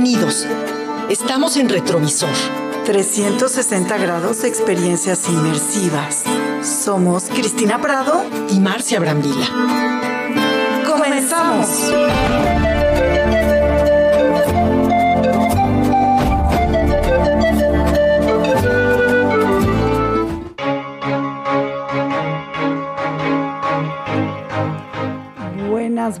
Bienvenidos. Estamos en Retrovisor. 360 grados de experiencias inmersivas. Somos Cristina Prado y Marcia Brambila. ¡Comenzamos!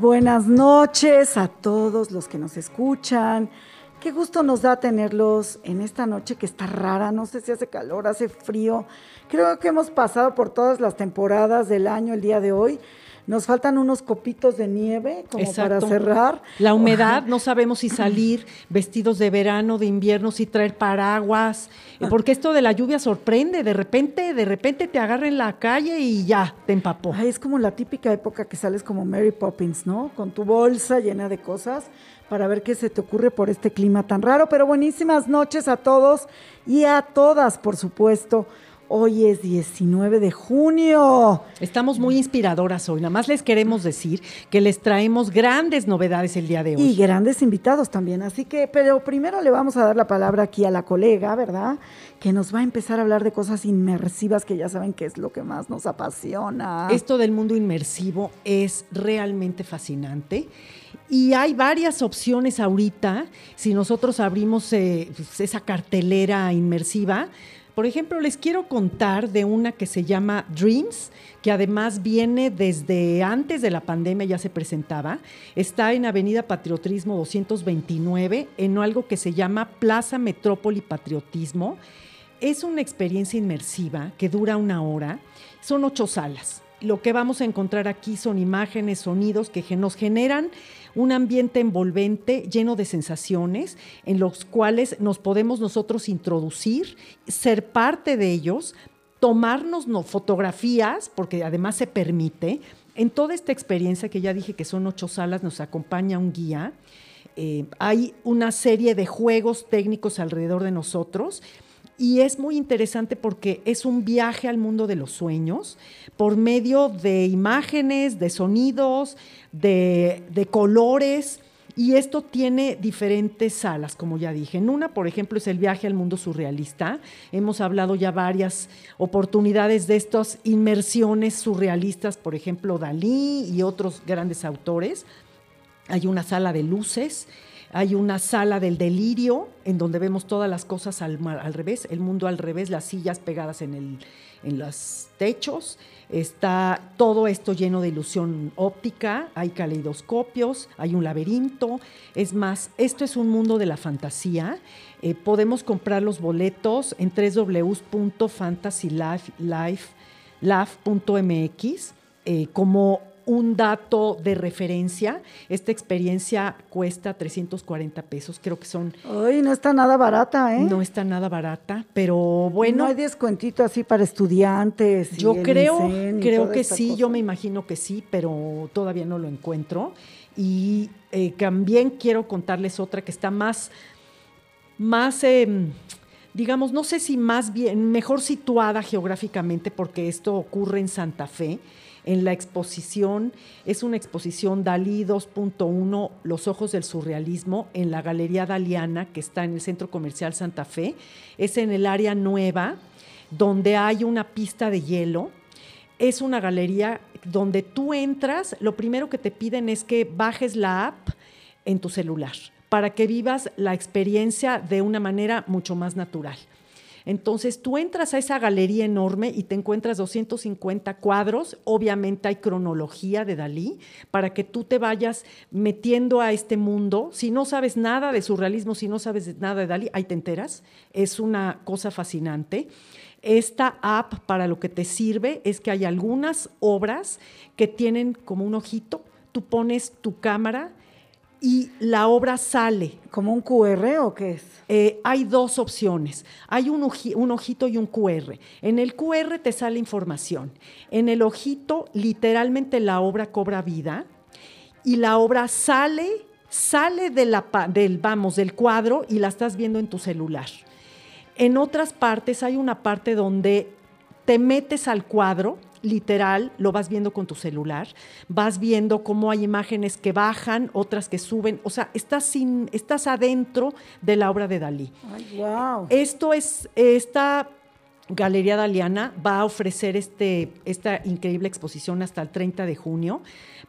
Buenas, noches a todos los que nos escuchan. Qué gusto nos da tenerlos en esta noche que está rara, no sé si hace calor, hace frío. Creo que hemos pasado por todas las temporadas del año el día de hoy. Nos faltan unos copitos de nieve como para cerrar. La humedad, no sabemos si salir vestidos de verano, de invierno, si traer paraguas, eh, ah. porque esto de la lluvia sorprende, de repente, de repente te agarra en la calle y ya, te empapó. es como la típica época que sales como Mary Poppins, ¿no? Con tu bolsa llena de cosas para ver qué se te ocurre por este clima tan raro, pero buenísimas noches a todos y a todas, por supuesto. Hoy es 19 de junio. Estamos muy inspiradoras hoy. Nada más les queremos decir que les traemos grandes novedades el día de hoy. Y grandes invitados también. Así que, pero primero le vamos a dar la palabra aquí a la colega, ¿verdad? Que nos va a empezar a hablar de cosas inmersivas que ya saben que es lo que más nos apasiona. Esto del mundo inmersivo es realmente fascinante. Y hay varias opciones ahorita, si nosotros abrimos eh, pues, esa cartelera inmersiva, por ejemplo, les quiero contar de una que se llama Dreams, que además viene desde antes de la pandemia, ya se presentaba. Está en Avenida Patriotismo 229, en algo que se llama Plaza Metrópoli Patriotismo. Es una experiencia inmersiva que dura una hora. Son ocho salas. Lo que vamos a encontrar aquí son imágenes, sonidos que nos generan un ambiente envolvente lleno de sensaciones en los cuales nos podemos nosotros introducir, ser parte de ellos, tomarnos fotografías, porque además se permite. En toda esta experiencia, que ya dije que son ocho salas, nos acompaña un guía. Eh, hay una serie de juegos técnicos alrededor de nosotros y es muy interesante porque es un viaje al mundo de los sueños por medio de imágenes, de sonidos, de, colores. Y esto tiene diferentes salas, como ya dije. En una, por ejemplo, es el viaje al mundo surrealista. Hemos hablado ya varias oportunidades de estas inmersiones surrealistas, por ejemplo, Dalí y otros grandes autores. Hay una sala de luces, hay una sala del delirio, en donde vemos todas las cosas al, al revés, el mundo al revés, las sillas pegadas en, el, en los techos. Está todo esto lleno de ilusión óptica, hay caleidoscopios, hay un laberinto. Es más, esto es un mundo de la fantasía. Eh, podemos comprar los boletos en www.fantasylife.mx eh, como un dato de referencia, esta experiencia cuesta 340 pesos, creo que son... Ay, no está nada barata, ¿eh? No está nada barata, pero bueno... No hay descuentito así para estudiantes. Yo creo, creo que sí, yo me imagino que sí, pero todavía no lo encuentro. Y eh, también quiero contarles otra que está más, más... Em, digamos, no sé si más bien, mejor situada geográficamente, porque esto ocurre en Santa Fe, en la exposición. Es una exposición Dalí 2.1, Los Ojos del Surrealismo, en la Galería Daliana, que está en el Centro Comercial Santa Fe. Es en el área nueva, donde hay una pista de hielo. Es una galería donde tú entras, lo primero que te piden es que bajes la app en tu celular para que vivas la experiencia de una manera mucho más natural. Entonces tú entras a esa galería enorme y te encuentras 250 cuadros, obviamente hay cronología de Dalí, para que tú te vayas metiendo a este mundo. Si no sabes nada de surrealismo, si no sabes nada de Dalí, ahí te enteras. Es una cosa fascinante. Esta app para lo que te sirve es que hay algunas obras que tienen como un ojito, tú pones tu cámara y la obra sale. ¿Como un QR o qué es? Eh, hay dos opciones. Hay un, ojito y un QR. En el QR te sale información. En el ojito, literalmente la obra cobra vida y la obra sale, sale de la, del, vamos, del cuadro y la estás viendo en tu celular. En otras partes hay una parte donde te metes al cuadro literal, lo vas viendo con tu celular, vas viendo cómo hay imágenes que bajan, otras que suben, o sea, estás, sin, estás adentro de la obra de Dalí. Ay, wow. Esto es, esta Galería Daliana va a ofrecer este, esta increíble exposición hasta el 30 de junio.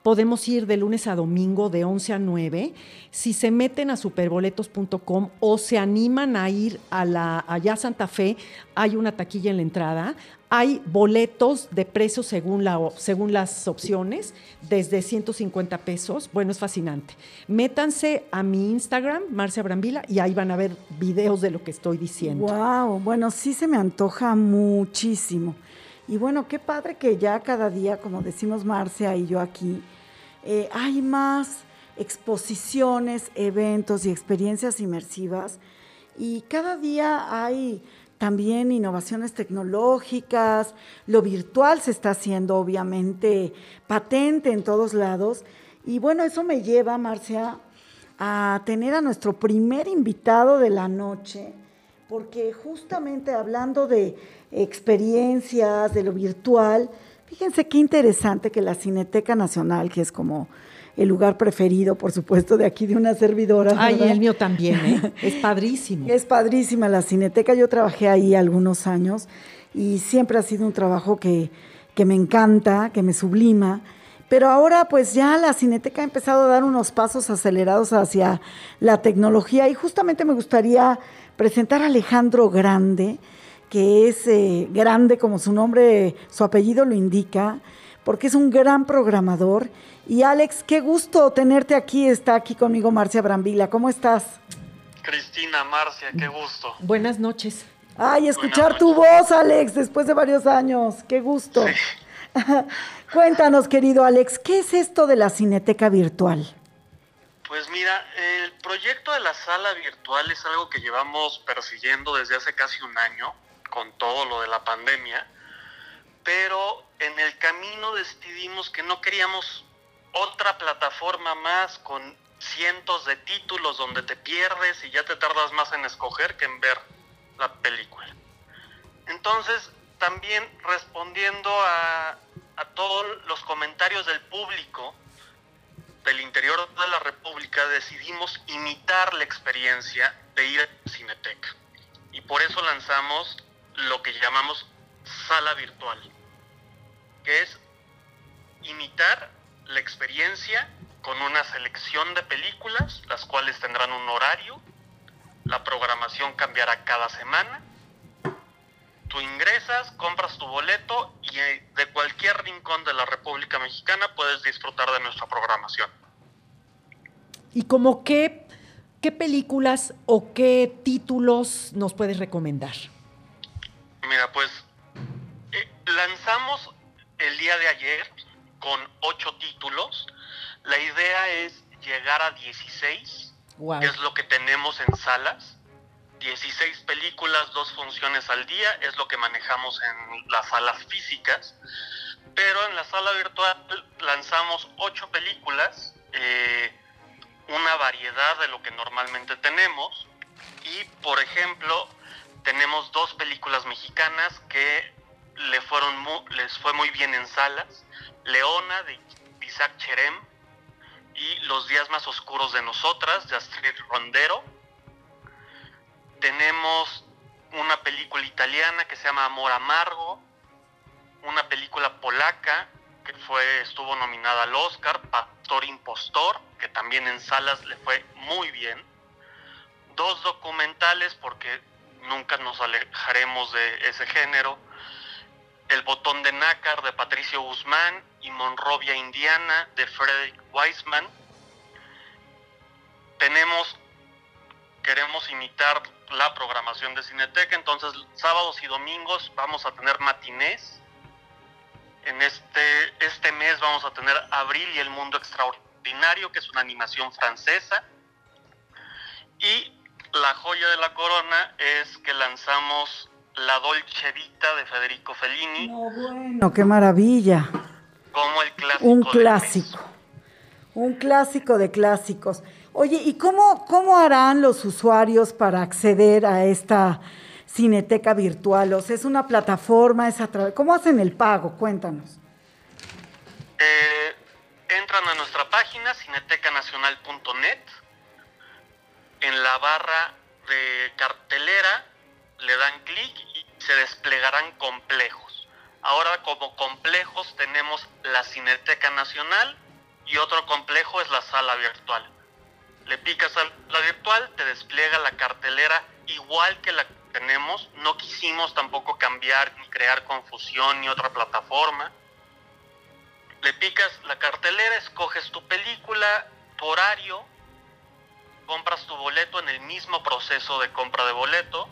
Podemos ir de lunes a domingo de 11 a 9. Si se meten a superboletos.com o se animan a ir a la, allá a Santa Fe, hay una taquilla en la entrada. Hay boletos de precios según, la, según las opciones, desde 150 pesos. Bueno, es fascinante. Métanse a mi Instagram, Marcia Brambila, y ahí van a ver videos de lo que estoy diciendo. Wow, bueno, sí se me antoja muchísimo. Y bueno, qué padre que ya cada día, como decimos Marcia y yo aquí, eh, hay más exposiciones, eventos y experiencias inmersivas. Y cada día hay también innovaciones tecnológicas, lo virtual se está haciendo obviamente patente en todos lados. Y bueno, eso me lleva, Marcia, a tener a nuestro primer invitado de la noche, porque justamente hablando de experiencias, de lo virtual, fíjense qué interesante que la Cineteca Nacional, que es como el lugar preferido, por supuesto, de aquí de una servidora. Ay, el mío también, ¿eh? es padrísimo. Es padrísima la Cineteca, yo trabajé ahí algunos años y siempre ha sido un trabajo que, que me encanta, que me sublima. Pero ahora pues ya la Cineteca ha empezado a dar unos pasos acelerados hacia la tecnología y justamente me gustaría presentar a Alejandro Grande, que es eh, grande como su nombre, su apellido lo indica, porque es un gran programador y Alex, qué gusto tenerte aquí. Está aquí conmigo Marcia Brambila. ¿Cómo estás? Cristina, Marcia, qué gusto. Buenas noches. Ay, escuchar tu voz, Alex, después de varios años. Qué gusto. Cuéntanos, querido Alex, ¿qué es esto de la Cineteca Virtual? Pues mira, el proyecto de la sala virtual es algo que llevamos persiguiendo desde hace casi un año, con todo lo de la pandemia, pero en el camino decidimos que no queríamos otra plataforma más con cientos de títulos donde te pierdes y ya te tardas más en escoger que en ver la película. Entonces, también respondiendo a, a todos los comentarios del público del interior de la República, decidimos imitar la experiencia de ir a Cineteca. Y por eso lanzamos lo que llamamos sala virtual, que es imitar la experiencia con una selección de películas, las cuales tendrán un horario, la programación cambiará cada semana. Tú ingresas, compras tu boleto y eh, de cualquier rincón de la República Mexicana puedes disfrutar de nuestra programación. ¿Y como qué, qué películas o qué títulos nos puedes recomendar? Mira, pues lanzamos el día de ayer con ocho títulos. La idea es llegar a 16, que es lo que tenemos en salas. 16 películas, dos funciones al día, es lo que manejamos en las salas físicas. Pero en la sala virtual lanzamos ocho películas, eh, una variedad de lo que normalmente tenemos. Y, por ejemplo, tenemos dos películas mexicanas que le fueron les fue muy bien en salas. Leona de Isaac Cherem y Los días más oscuros de nosotras de Astrid Rondero. Tenemos una película italiana que se llama Amor Amargo, una película polaca que fue estuvo nominada al Oscar, Pastor Impostor, que también en salas le fue muy bien. Dos documentales porque nunca nos alejaremos de ese género. El botón de nácar de Patricio Guzmán y Monrovia, Indiana, de Frederick Weisman. Tenemos, queremos imitar la programación de Cineteca, entonces sábados y domingos vamos a tener matinés. En este, este mes vamos a tener Abril y el Mundo Extraordinario, que es una animación francesa. Y la joya de la corona es que lanzamos La Dolce Vita de Federico Fellini. No, bueno, qué maravilla. Como el clásico. Un clásico. Un clásico de clásicos. Oye, ¿y cómo, cómo harán los usuarios para acceder a esta Cineteca Virtual? O sea, ¿es una plataforma? Es. ¿Cómo hacen el pago? Cuéntanos. Eh, entran a nuestra página cinetecanacional.net. En la barra de cartelera le dan clic y se desplegarán complejos. Ahora como complejos tenemos la Cineteca Nacional y otro complejo es la sala virtual. Le picas a la virtual, te despliega la cartelera igual que la tenemos. No quisimos tampoco cambiar ni crear confusión ni otra plataforma. Le picas la cartelera, escoges tu película, tu horario, compras tu boleto en el mismo proceso de compra de boleto.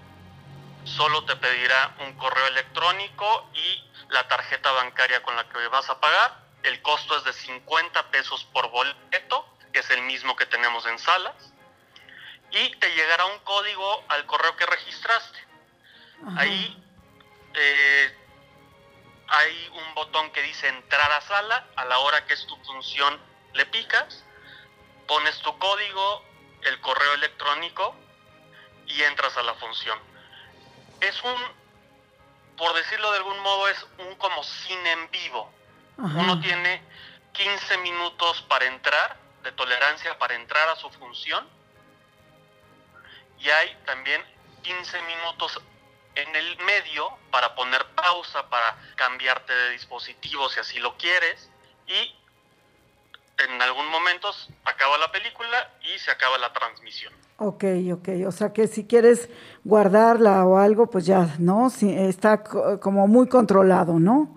Solo te pedirá un correo electrónico y la tarjeta bancaria con la que vas a pagar. El costo es de 50 pesos por boleto, que es el mismo que tenemos en salas. Y te llegará un código al correo que registraste. Ahí eh, hay un botón que dice entrar a sala. A la hora que es tu función, le picas, pones tu código, el correo electrónico y entras a la función. Es un, por decirlo de algún modo, es un como cine en vivo. Uno tiene 15 minutos para entrar, de tolerancia para entrar a su función. Y hay también 15 minutos en el medio para poner pausa, para cambiarte de dispositivo si así lo quieres. Y en algún momento acaba la película y se acaba la transmisión. Ok, ok. O sea que si quieres guardarla o algo, pues ya, ¿no? Sí, está como muy controlado, ¿no?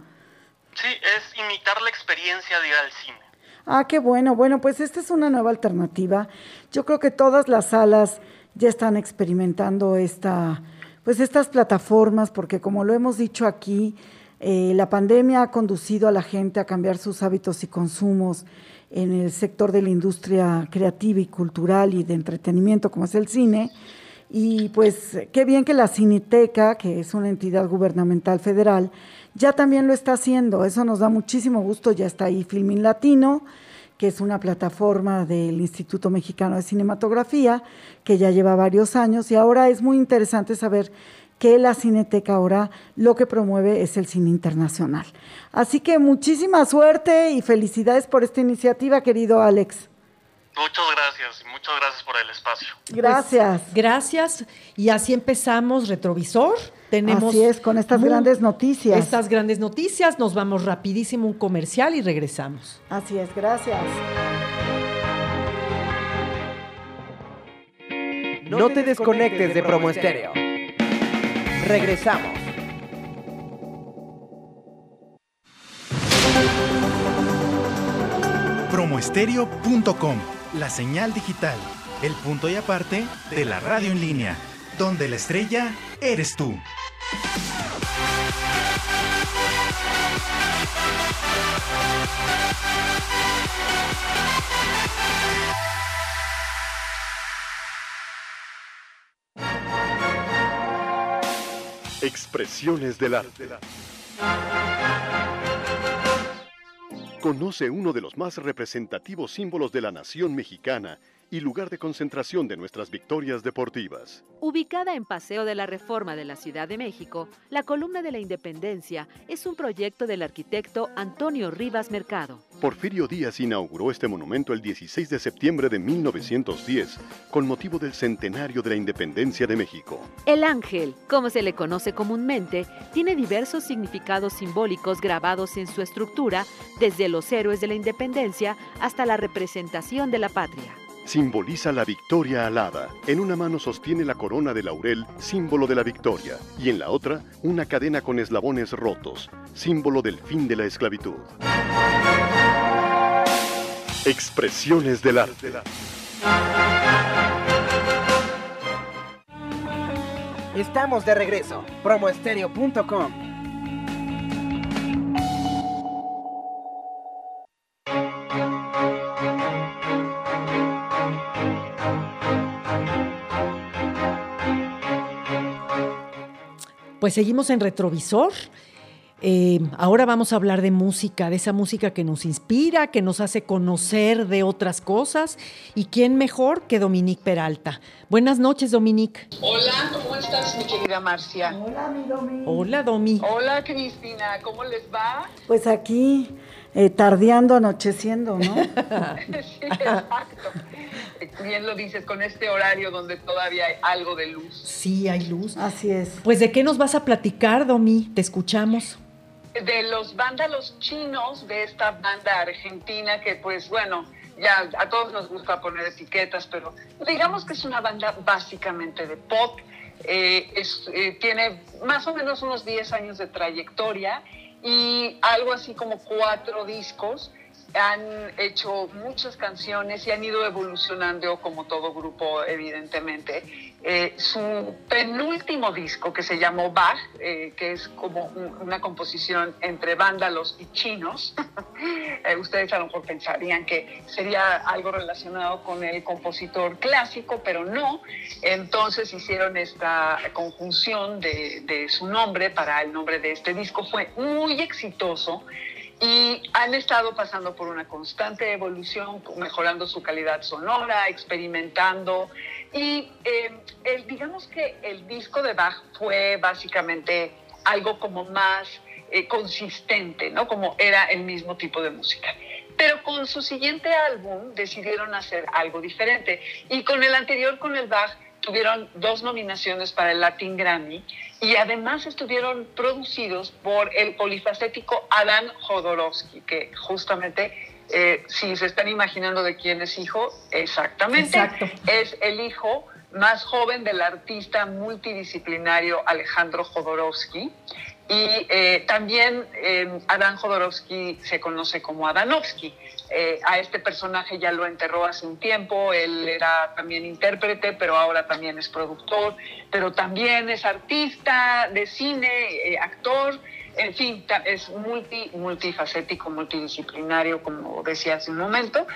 Sí, es imitar la experiencia de ir al cine. Ah, qué bueno. Bueno, pues esta es una nueva alternativa. Yo creo que todas las salas ya están experimentando esta, pues estas plataformas, porque como lo hemos dicho aquí, eh, la pandemia ha conducido a la gente a cambiar sus hábitos y consumos en el sector de la industria creativa y cultural y de entretenimiento, como es el cine. Y pues qué bien que la Cineteca, que es una entidad gubernamental federal, ya también lo está haciendo. Eso nos da muchísimo gusto. Ya está ahí Filmin Latino, que es una plataforma del Instituto Mexicano de Cinematografía, que ya lleva varios años. Y ahora es muy interesante saber que la Cineteca ahora lo que promueve es el cine internacional. Así que muchísima suerte y felicidades por esta iniciativa, querido Alex. Muchas gracias, muchas gracias por el espacio. Gracias. Pues, gracias. Y así empezamos Retrovisor. Tenemos así es, con estas grandes noticias. Estas grandes noticias. Nos vamos rapidísimo un comercial y regresamos. Así es, gracias. No te desconectes de Promo Estéreo. Regresamos. Promoestereo.com, la señal digital, el punto y aparte de la radio en línea, donde la estrella eres tú. Expresiones del arte. Conoce uno de los más representativos símbolos de la nación mexicana y lugar de concentración de nuestras victorias deportivas. Ubicada en Paseo de la Reforma de la Ciudad de México, la Columna de la Independencia es un proyecto del arquitecto Antonio Rivas Mercado. Porfirio Díaz inauguró este monumento el 16 de septiembre de 1910, con motivo del centenario de la independencia de México. El ángel, como se le conoce comúnmente, tiene diversos significados simbólicos grabados en su estructura, desde los héroes de la independencia hasta la representación de la patria simboliza la victoria alada. En una mano sostiene la corona de laurel, símbolo de la victoria, y en la otra una cadena con eslabones rotos, símbolo del fin de la esclavitud. Expresiones del arte. Estamos de regreso. Promoestereo.com Pues seguimos en retrovisor. Eh, ahora vamos a hablar de música, de esa música que nos inspira, que nos hace conocer de otras cosas. ¿Y quién mejor que Dominique Peralta? Buenas noches, Dominique. Hola, ¿cómo estás, mi querida Marcia? Hola, mi Domi. Hola, Domi. Hola, Cristina, ¿cómo les va? Pues aquí, eh, tardeando, anocheciendo, ¿no? sí, exacto. Bien lo dices, con este horario donde todavía hay algo de luz. Sí, hay luz. Así es. Pues, ¿de qué nos vas a platicar, Domi? Te escuchamos. De los vándalos chinos, de esta banda argentina que, pues, bueno, ya a todos nos gusta poner etiquetas, pero digamos que es una banda básicamente de pop. Eh, es, eh, tiene más o menos unos 10 años de trayectoria y algo así como cuatro discos. Han hecho muchas canciones y han ido evolucionando como todo grupo, evidentemente. Eh, su penúltimo disco, que se llamó Bach, eh, que es como un- una composición entre vándalos y chinos, eh, ustedes a lo mejor pensarían que sería algo relacionado con el compositor clásico, pero no. Entonces hicieron esta conjunción de, de su nombre para el nombre de este disco. Fue muy exitoso y han estado pasando por una constante evolución, mejorando su calidad sonora, experimentando. Y el- digamos que el disco de Bach fue básicamente algo como más eh, consistente, ¿no? Como era el mismo tipo de música. Pero con su siguiente álbum decidieron hacer algo diferente. Y con el anterior, con el Bach, tuvieron dos nominaciones para el Latin Grammy y además estuvieron producidos por el polifacético Adam Jodorowsky, que justamente, eh, si se están imaginando de quién es hijo, exactamente, Exacto. es el hijo más joven del artista multidisciplinario Alejandro Jodorowsky. Y eh, también eh, Adán Jodorowsky se conoce como Adanovsky. Eh, a este personaje ya lo enterró hace un tiempo, él era también intérprete, pero ahora también es productor, pero también es artista de cine, actor, en fin, es multi, multifacético, multidisciplinario, como decía hace un momento.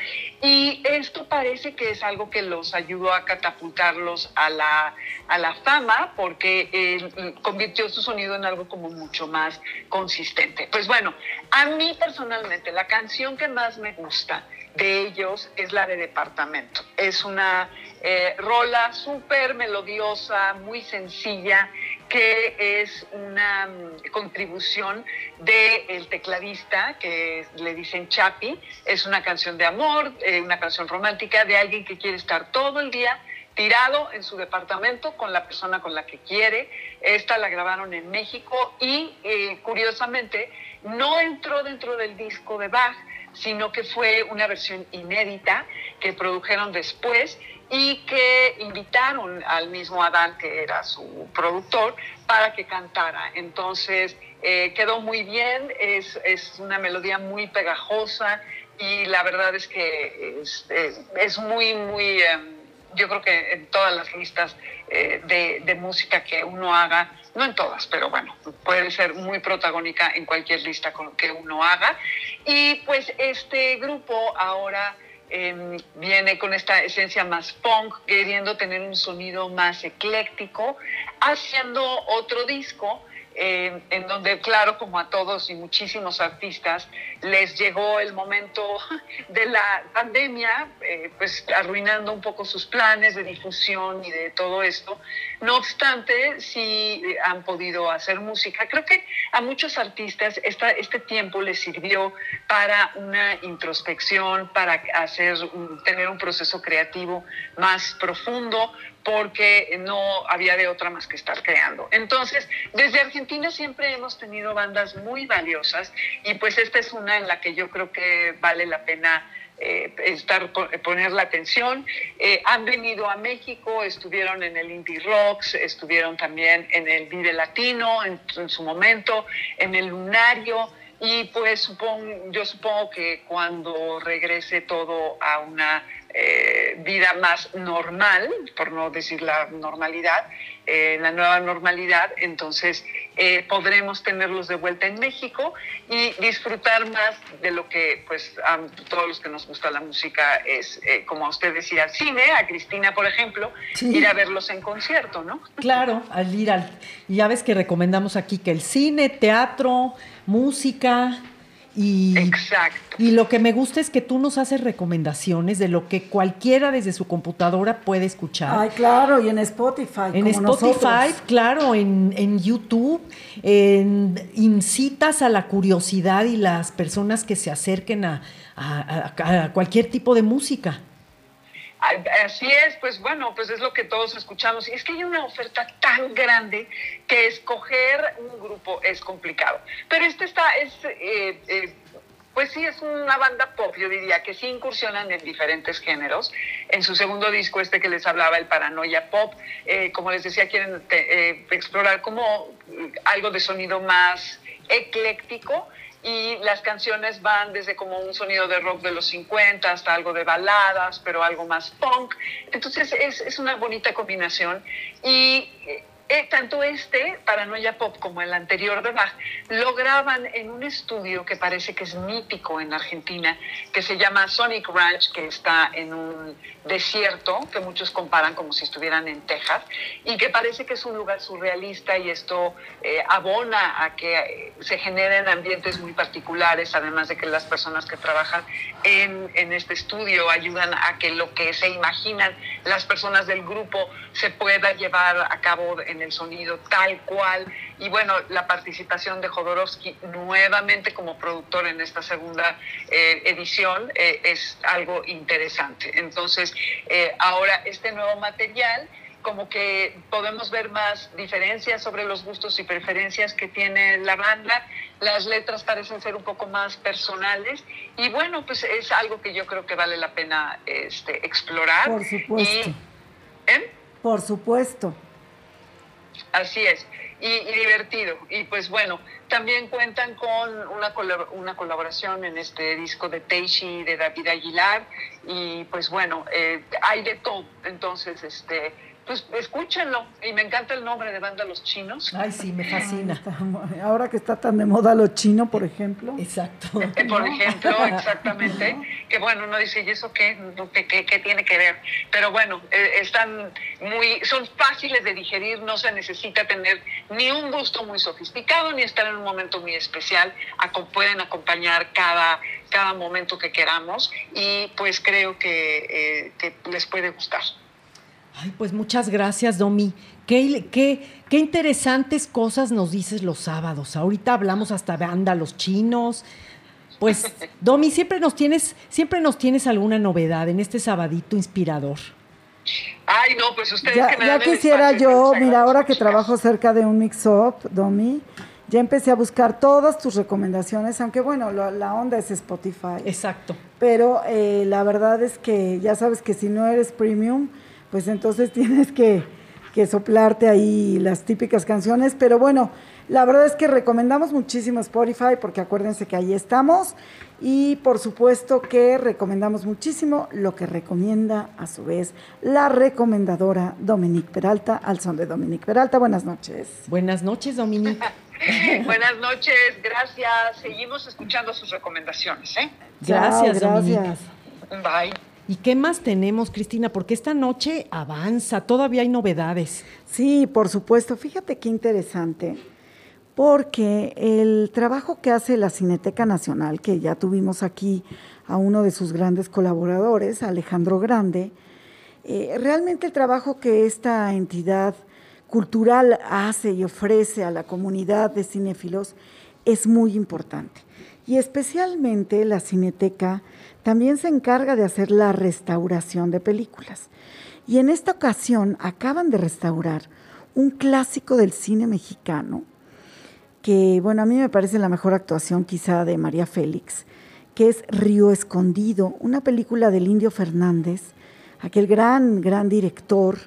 Y esto parece que es algo que los ayudó a catapultarlos a la, a la fama, porque eh, convirtió su sonido en algo como mucho más consistente. Pues bueno, a mí personalmente, la canción que más me gusta de ellos es la de Departamento. Es una eh, rola súper melodiosa, muy sencilla, que es una mm, contribución del tecladista, que le dicen Chapi. Es una canción de amor, eh, una canción romántica de alguien que quiere estar todo el día tirado en su departamento con la persona con la que quiere. Esta la grabaron en México y eh, curiosamente no entró dentro del disco de Bach, sino que fue una versión inédita que produjeron después y que invitaron al mismo Adán, que era su productor, para que cantara. Entonces eh, quedó muy bien, es, es una melodía muy pegajosa y la verdad es que es, es muy, muy... em, yo creo que en todas las listas eh, de, de música que uno haga, no en todas, pero bueno, puede ser muy protagónica en cualquier lista que uno haga. Y pues este grupo ahora eh, viene con esta esencia más punk, queriendo tener un sonido más ecléctico, haciendo otro disco. Eh, en donde, claro, como a todos y muchísimos artistas, les llegó el momento de la pandemia, eh, pues arruinando un poco sus planes de difusión y de todo esto. No obstante, sí han podido hacer música. Creo que a muchos artistas esta, este tiempo les sirvió para una introspección, para hacer, tener un proceso creativo más profundo, porque no había de otra más que estar creando. Entonces, desde Argentina siempre hemos tenido bandas muy valiosas y pues esta es una en la que yo creo que vale la pena eh, estar poner la atención. Eh, han venido a México, estuvieron en el Indie Rocks, estuvieron también en el Vive Latino en, en su momento, en el Lunario. Y pues supongo, yo supongo que cuando regrese todo a una eh, vida más normal, por no decir la normalidad, eh, la nueva normalidad, entonces eh, podremos tenerlos de vuelta en México y disfrutar más de lo que, pues, a todos los que nos gusta la música es, eh, como usted decía, cine, a Cristina, por ejemplo, ir a verlos en concierto, ¿no? Claro, al ir al... Ya ves que recomendamos aquí que el cine, teatro, música, y, Exacto. Y lo que me gusta es que tú nos haces recomendaciones de lo que cualquiera desde su computadora puede escuchar. Ay, claro, y en Spotify. En Spotify, claro, en, en YouTube, en, incitas a la curiosidad y las personas que se acerquen a, a cualquier tipo de música. Así es, pues bueno, pues es lo que todos escuchamos. Y es que hay una oferta tan grande que escoger un grupo es complicado. Pero este está, es, eh, eh, pues sí, es una banda pop, yo diría, que sí incursionan en diferentes géneros. En su segundo disco, este que les hablaba, el Paranoia Pop, eh, como les decía, quieren explorar como algo de sonido más ecléctico y las canciones van desde como un sonido de rock de los 50 hasta algo de baladas, pero algo más punk. Entonces es, es una bonita combinación y eh, tanto este, Paranoia Pop, como el anterior de Bach, lo graban en un estudio que parece que es mítico en Argentina, que se llama Sonic Ranch, que está en un desierto, que muchos comparan como si estuvieran en Texas, y que parece que es un lugar surrealista y esto eh, abona a que eh, se generen ambientes muy particulares, además de que las personas que trabajan en, en este estudio ayudan a que lo que se imaginan las personas del grupo se pueda llevar a cabo en el sonido tal cual. Y bueno, la participación de Jodorowsky nuevamente como productor en esta segunda eh, edición eh, es algo interesante. Entonces, eh, ahora este nuevo material como que podemos ver más diferencias sobre los gustos y preferencias que tiene la banda. Las letras parecen ser un poco más personales y bueno, pues es algo que yo creo que vale la pena este, explorar. Por supuesto. ¿eh? Por supuesto. Así es, y, divertido. Y pues bueno, también cuentan con una, una colaboración en este disco de Teishi de David Aguilar y pues bueno, eh, hay de todo. Entonces, este, pues escúchenlo. Y me encanta el nombre de banda Los Chinos. Ay, sí, me fascina. Ahora que está tan de moda lo chino, por ejemplo. Exacto. Eh, por ejemplo, exactamente. Que bueno, uno dice, ¿y eso qué? ¿Qué, qué, tiene que ver? Pero bueno, eh, están muy, son fáciles de digerir, no se necesita tener ni un gusto muy sofisticado, ni estar en un momento muy especial. pueden acompañar cada, cada momento que queramos y pues creo que, eh, que les puede gustar. Ay, pues muchas gracias, Domi. Qué, qué, qué, interesantes cosas nos dices los sábados. Ahorita hablamos hasta de anda los chinos. Pues, Domi, siempre nos tienes, siempre nos tienes alguna novedad en este sabadito inspirador. Ay, no, pues ustedes ya, que me ya quisiera yo, mira, ahora que trabajo cerca de un mix-up, Domi, ya empecé a buscar todas tus recomendaciones, aunque bueno, la onda es Spotify. Exacto. Pero eh, la verdad es que ya sabes que si no eres premium, pues entonces tienes que, soplarte ahí las típicas canciones. Pero bueno, la verdad es que recomendamos muchísimo Spotify porque acuérdense que ahí estamos. Y por supuesto que recomendamos muchísimo lo que recomienda a su vez la recomendadora Dominique Peralta, al son de Dominique Peralta. Buenas noches. Buenas noches, Dominique. Buenas noches, gracias. Seguimos escuchando sus recomendaciones. ¿eh? Gracias, gracias. Bye. ¿Y qué más tenemos, Cristina? Porque esta noche avanza, todavía hay novedades. Sí, por supuesto. Fíjate qué interesante, porque el trabajo que hace la Cineteca Nacional, que ya tuvimos aquí a uno de sus grandes colaboradores, Alejandro Grande, eh, realmente el trabajo que esta entidad cultural hace y ofrece a la comunidad de cinéfilos es muy importante. Y especialmente la Cineteca también se encarga de hacer la restauración de películas. Y en esta ocasión acaban de restaurar un clásico del cine mexicano, que bueno, a mí me parece la mejor actuación quizá de María Félix, que es Río Escondido, una película del Indio Fernández, aquel gran, gran director,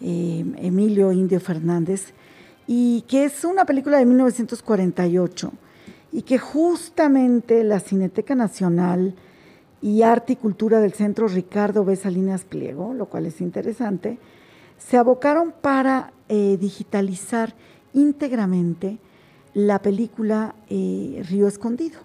eh, Emilio Indio Fernández, y que es una película de 1948 y que justamente la Cineteca Nacional y Arte y Cultura del Centro Ricardo B. Salinas Pliego, lo cual es interesante, se abocaron para eh, digitalizar íntegramente la película eh, Río Escondido.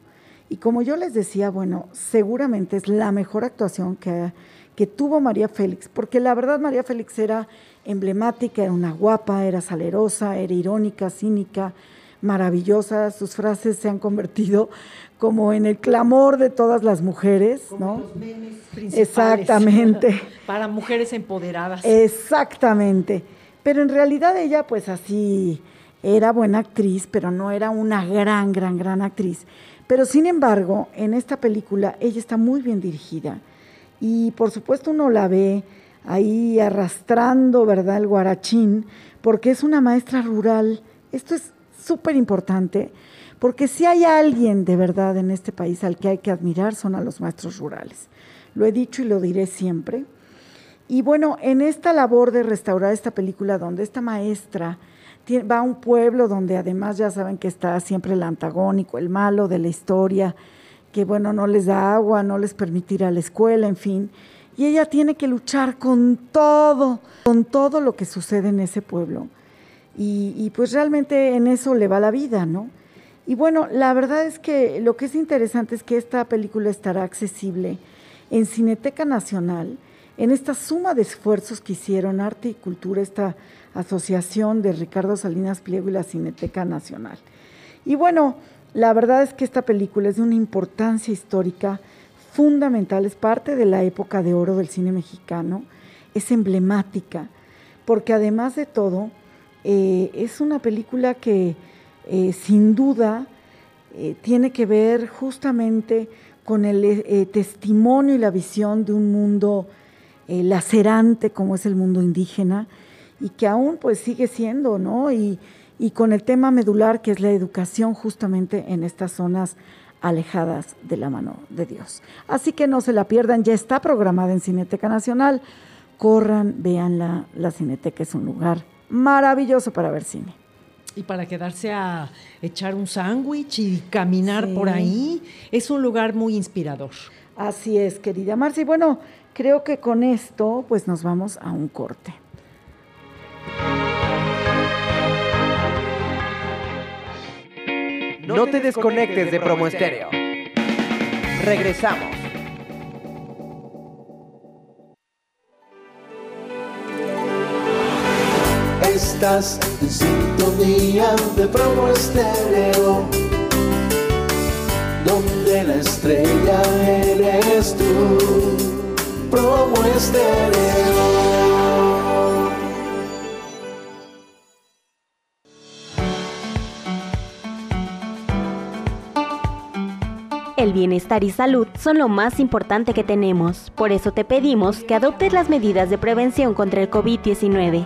Y como yo les decía, bueno, seguramente es la mejor actuación que, que tuvo María Félix, porque la verdad María Félix era emblemática, era una guapa, era salerosa, era irónica, cínica, maravillosa. Sus frases se han convertido como en el clamor de todas las mujeres, ¿no? Los memes principales Exactamente. Para mujeres empoderadas. Exactamente. Pero en realidad ella, pues así, era buena actriz, pero no era una gran, gran, gran actriz. Pero sin embargo, en esta película ella está muy bien dirigida. Y por supuesto uno la ve ahí arrastrando, ¿verdad?, el guarachín, porque es una maestra rural. Esto es súper importante, porque si hay alguien de verdad en este país al que hay que admirar son a los maestros rurales. Lo he dicho y lo diré siempre. Y bueno, en esta labor de restaurar esta película donde esta maestra va a un pueblo donde además ya saben que está siempre el antagónico, el malo de la historia, que bueno, no les da agua, no les permitirá la escuela, en fin. Y ella tiene que luchar con todo, con todo lo que sucede en ese pueblo. Y, pues realmente en eso le va la vida, ¿no? Y bueno, la verdad es que lo que es interesante es que esta película estará accesible en Cineteca Nacional, en esta suma de esfuerzos que hicieron Arte y Cultura, esta asociación de Ricardo Salinas Pliego y la Cineteca Nacional. Y bueno, la verdad es que esta película es de una importancia histórica fundamental, es parte de la época de oro del cine mexicano, es emblemática, porque además de todo, eh, es una película que eh, sin duda eh, tiene que ver justamente con el testimonio y la visión de un mundo lacerante como es el mundo indígena y que aún pues sigue siendo, ¿no? Y, y con el tema medular que es la educación justamente en estas zonas alejadas de la mano de Dios. Así que no se la pierdan, ya está programada en Cineteca Nacional. Corran, véanla, la Cineteca es un lugar maravilloso para ver cine. Y para quedarse a echar un sándwich y caminar Sí. por ahí, es un lugar muy inspirador. Así es, querida Marci. Bueno, creo que con esto pues nos vamos a un corte. No te desconectes de Promo Estéreo. Regresamos. Estás en sintonía de promo estéreo, donde la estrella eres tú. Promo estéreo. El bienestar y salud son lo más importante que tenemos. Por eso te pedimos que adoptes las medidas de prevención contra el COVID-19.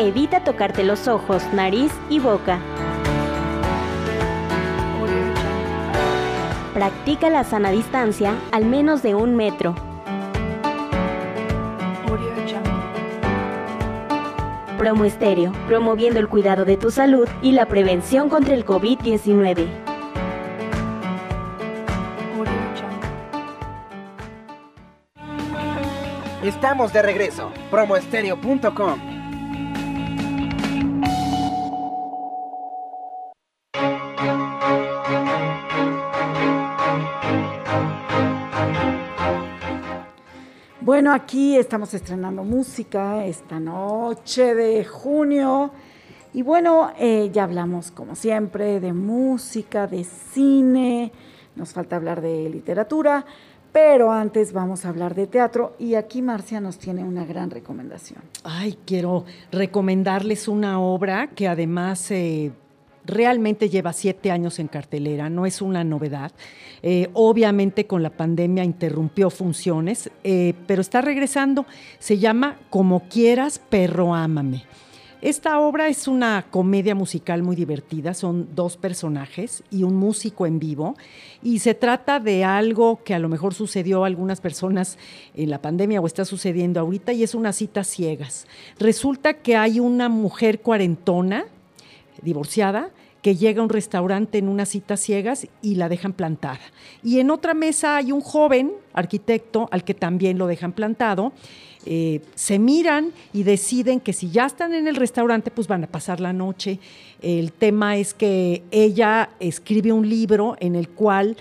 Evita tocarte los ojos, nariz y boca. Practica la sana distancia al menos de un metro. Promo Estéreo, promoviendo el cuidado de tu salud y la prevención contra el COVID-19. Estamos de regreso. Promoestereo.com. Bueno, aquí estamos estrenando música esta noche de junio. Y bueno, eh, ya hablamos como siempre de música, de cine, nos falta hablar de literatura, pero antes vamos a hablar de teatro y aquí Marcia nos tiene una gran recomendación. Ay, quiero recomendarles una obra que además eh, realmente lleva siete años en cartelera, no es una novedad. Eh, obviamente con la pandemia interrumpió funciones, eh, pero está regresando. Se llama Como quieras, perro ámame. Esta obra es una comedia musical muy divertida, son dos personajes y un músico en vivo, y se trata de algo que a lo mejor sucedió a algunas personas en la pandemia o está sucediendo ahorita, y es una cita ciegas. Resulta que hay una mujer cuarentona, divorciada, que llega a un restaurante en unas citas ciegas y la dejan plantada. Y en otra mesa hay un joven arquitecto al que también lo dejan plantado. Eh, se miran y deciden que si ya están en el restaurante, pues van a pasar la noche. El tema es que ella escribe un libro en el cual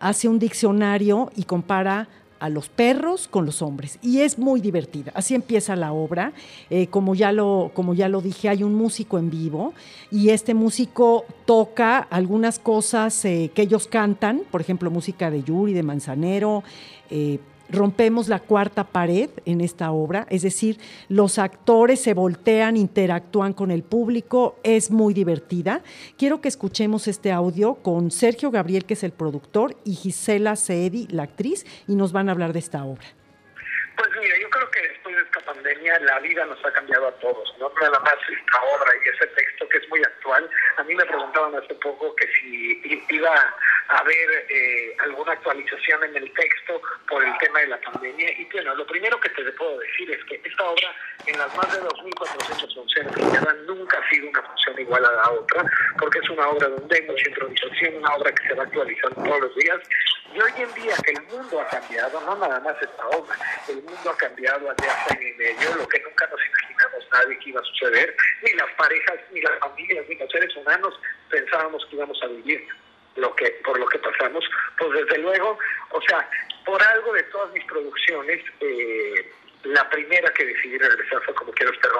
hace un diccionario y compara a los perros con los hombres. Y es muy divertida. Así empieza la obra. Eh, como, ya lo, como ya lo dije, hay un músico en vivo y este músico toca algunas cosas eh, que ellos cantan, por ejemplo, música de Yuri, de Manzanero. Eh, rompemos la cuarta pared en esta obra, es decir, los actores se voltean, interactúan con el público, es muy divertida. Quiero que escuchemos este audio con Sergio Gabriel, que es el productor, y Gisela Seedi, la actriz, y nos van a hablar de esta obra. Pues mira, yo creo que después de esta pandemia la vida nos ha cambiado a todos, no nada más esta obra y ese texto que es muy actual. A mí me preguntaban hace poco que si iba haber eh, alguna actualización en el texto por el tema de la pandemia. Y bueno, lo primero que te puedo decir es que esta obra, en las más de 2.400 funciones que quedan, nunca ha sido una función igual a la otra, porque es una obra donde hay mucha improvisación, una obra que se va actualizando todos los días. Y hoy en día que el mundo ha cambiado, no nada más esta obra, el mundo ha cambiado hace año y medio, lo que nunca nos imaginamos nadie que iba a suceder, ni las parejas, ni las familias, ni los seres humanos pensábamos que íbamos a vivir lo que por lo que pasamos, pues desde luego, o sea, por algo de todas mis producciones, eh, la primera que decidí regresar fue como quiero estar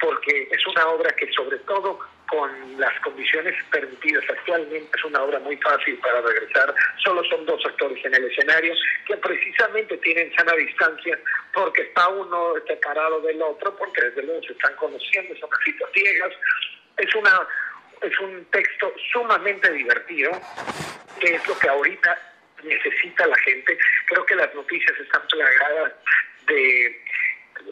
porque es una obra que sobre todo con las condiciones permitidas actualmente es una obra muy fácil para regresar. Solo son dos actores en el escenario que precisamente tienen sana distancia porque está uno separado del otro, porque desde luego se están conociendo, son citas ciegas. Es una es un texto sumamente divertido, que es lo que ahorita necesita la gente. Creo que las noticias están plagadas de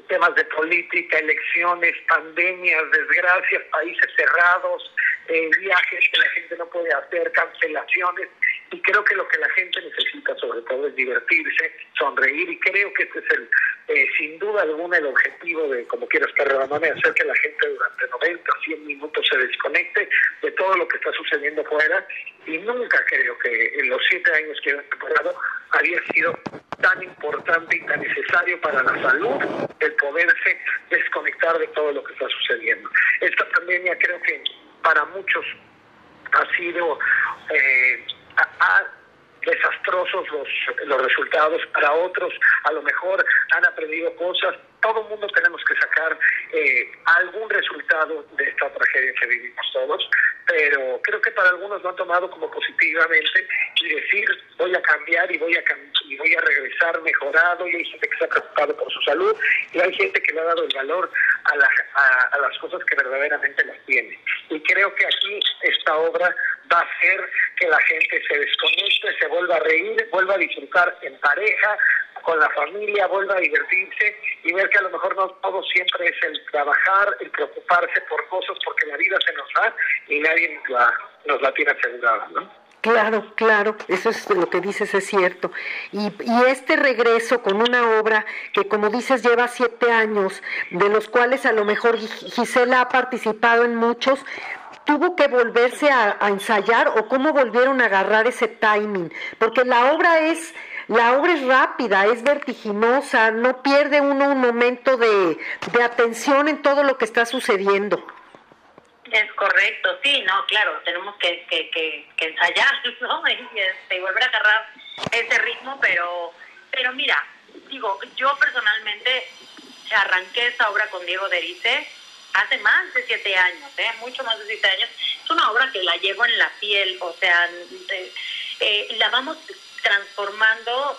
temas de política, elecciones, pandemias, desgracias, países cerrados, eh, viajes que la gente no puede hacer, cancelaciones. Y creo que lo que la gente necesita sobre todo es divertirse, sonreír. Y creo que este es el, eh, sin duda alguna el objetivo de Como Quiero Estar de hacer que la gente durante 90, 100 minutos se desconecte de todo lo que está sucediendo fuera y nunca creo que en los siete años que he temporado había sido tan importante y tan necesario para la salud el poderse desconectar de todo lo que está sucediendo. Esta pandemia creo que para muchos ha sido... Eh, desastrosos los, los resultados, para otros a lo mejor han aprendido cosas, todo mundo tenemos que sacar eh, algún resultado de esta tragedia que vivimos todos, pero creo que para algunos lo han tomado como positivamente y decir voy a cambiar y voy a y voy a regresar mejorado y hay gente que está preocupado por su salud y hay gente que le ha dado el valor a, a las cosas que verdaderamente las tiene. Y creo que aquí esta obra va a hacer que la gente se desconecte, se vuelva a reír, vuelva a disfrutar en pareja, con la familia, vuelva a divertirse y ver que a lo mejor no todo siempre es el trabajar, el preocuparse por cosas, porque la vida se nos va y nadie nos la, nos la tiene asegurada, ¿no? Claro, claro, eso es lo que dices, es cierto. Y, este regreso con una obra que, como dices, lleva siete años, de los cuales a lo mejor Gisela ha participado en muchos, tuvo que volverse a, ensayar o cómo volvieron a agarrar ese timing, porque la obra es la obra es rápida, es vertiginosa, no pierde uno un momento de, atención en todo lo que está sucediendo. Es correcto, sí, no, claro, tenemos que, que, ensayar, ¿no? Y, este, volver a agarrar ese ritmo, pero, pero mira, digo, yo personalmente arranqué esta obra con Diego Derice hace más de siete años, ¿eh? mucho más de siete años. Es una obra que la llevo en la piel, o sea, eh, la vamos transformando,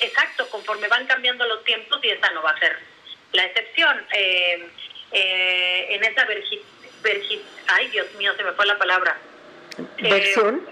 exacto, conforme van cambiando los tiempos y esta no va a ser la excepción. Eh, eh, en esa vergi, ay Dios mío, se me fue la palabra. ¿Versión?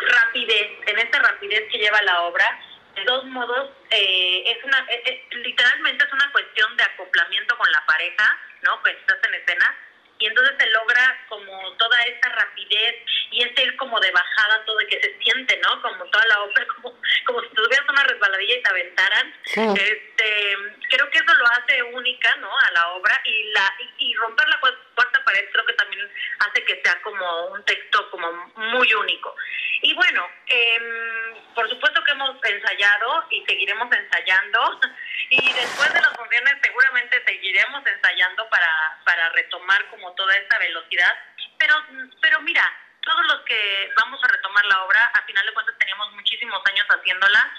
rapidez, en esta rapidez que lleva la obra, de dos modos, es una, literalmente es una cuestión de acoplamiento con la pareja pareja, ¿no? Pues estás en escena y entonces se logra como toda esta rapidez y este ir como de bajada todo que se siente, ¿no? Como toda la obra, como, como si tuvieras una resbaladilla y te aventaran. Este, creo que eso lo hace única, ¿no? A la obra y la y, y romper la cuarta pared creo que también hace que sea como un texto como muy único. Y bueno, em, por supuesto que hemos ensayado y seguiremos ensayando y después de las funciones seguramente seguiremos ensayando para, para retomar como toda esta velocidad. Pero, pero mira, todos los que vamos a retomar la obra, a final de cuentas teníamos muchísimos años haciéndola.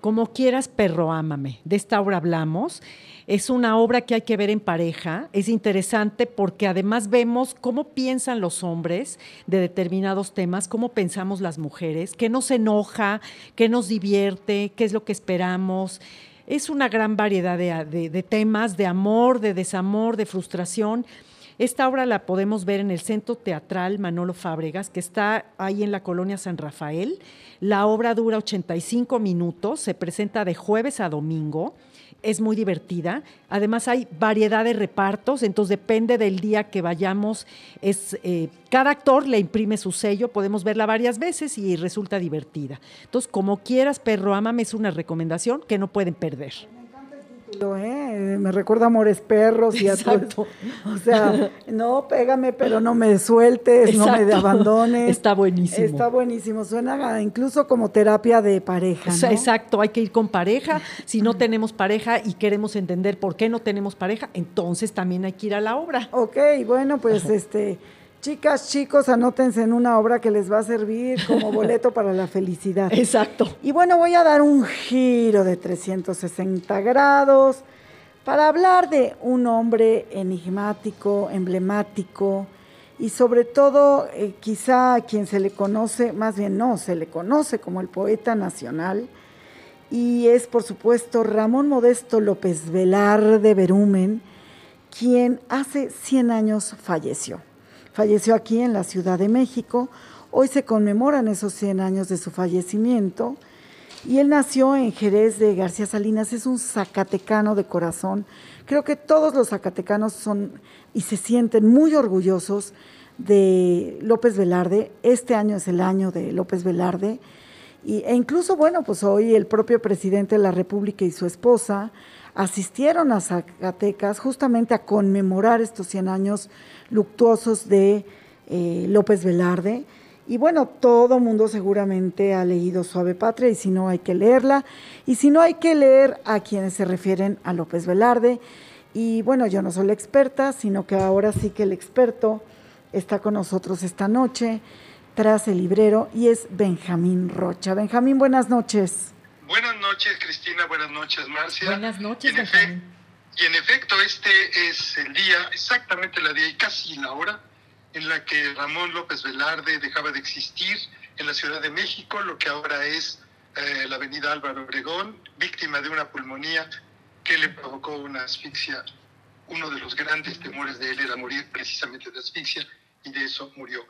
Como quieras, perro, ámame. De esta obra hablamos. Es una obra que hay que ver en pareja. Es interesante porque además vemos cómo piensan los hombres de determinados temas, cómo pensamos las mujeres, qué nos enoja, qué nos divierte, qué es lo que esperamos. Es una gran variedad de, temas, de amor, de desamor, de frustración. Esta obra la podemos ver en el Centro Teatral Manolo Fábregas, que está ahí en la colonia San Rafael. La obra dura 85 minutos, se presenta de jueves a domingo es muy divertida. Además hay variedad de repartos, entonces depende del día que vayamos. Es, eh, cada actor le imprime su sello, podemos verla varias veces y resulta divertida. Entonces, como quieras, Perro Amame es una recomendación que no pueden perder. ¿Eh? Me recuerda Amores Perros y a todo. O sea, no, pégame, pero no me sueltes, no me abandones. Está buenísimo. Está buenísimo. Suena incluso como terapia de pareja. Exacto, hay que ir con pareja. Si no tenemos pareja y queremos entender por qué no tenemos pareja, entonces también hay que ir a la obra. Ok, bueno, pues este. Chicas, chicos, anótense en una obra que les va a servir como boleto para la felicidad. Exacto. Y bueno, voy a dar un giro de 360 grados para hablar de un hombre enigmático, emblemático y sobre todo eh, quizá a quien se le conoce, más bien no, se le conoce como el poeta nacional y es por supuesto Ramón Modesto López Velar de Berumen, quien hace 100 años falleció. Falleció aquí en la Ciudad de México. Hoy se conmemoran esos 100 años de su fallecimiento. Y él nació en Jerez de García Salinas, es un zacatecano de corazón. Creo que todos los zacatecanos son y se sienten muy orgullosos de López Velarde. Este año es el año de López Velarde. Y, e incluso, bueno, pues hoy el propio presidente de la República y su esposa asistieron a Zacatecas justamente a conmemorar estos 100 años luctuosos de eh, López Velarde. Y bueno, todo mundo seguramente ha leído Suave Patria y si no hay que leerla. Y si no hay que leer a quienes se refieren a López Velarde. Y bueno, yo no soy la experta, sino que ahora sí que el experto está con nosotros esta noche tras el librero y es Benjamín Rocha. Benjamín, buenas noches. Buenas noches, Cristina. Buenas noches, Marcia. Buenas noches, y en, y en efecto, este es el día, exactamente la día y casi la hora en la que Ramón López Velarde dejaba de existir en la Ciudad de México, lo que ahora es eh, la avenida Álvaro Obregón, víctima de una pulmonía que le provocó una asfixia. Uno de los grandes temores de él era morir precisamente de asfixia y de eso murió.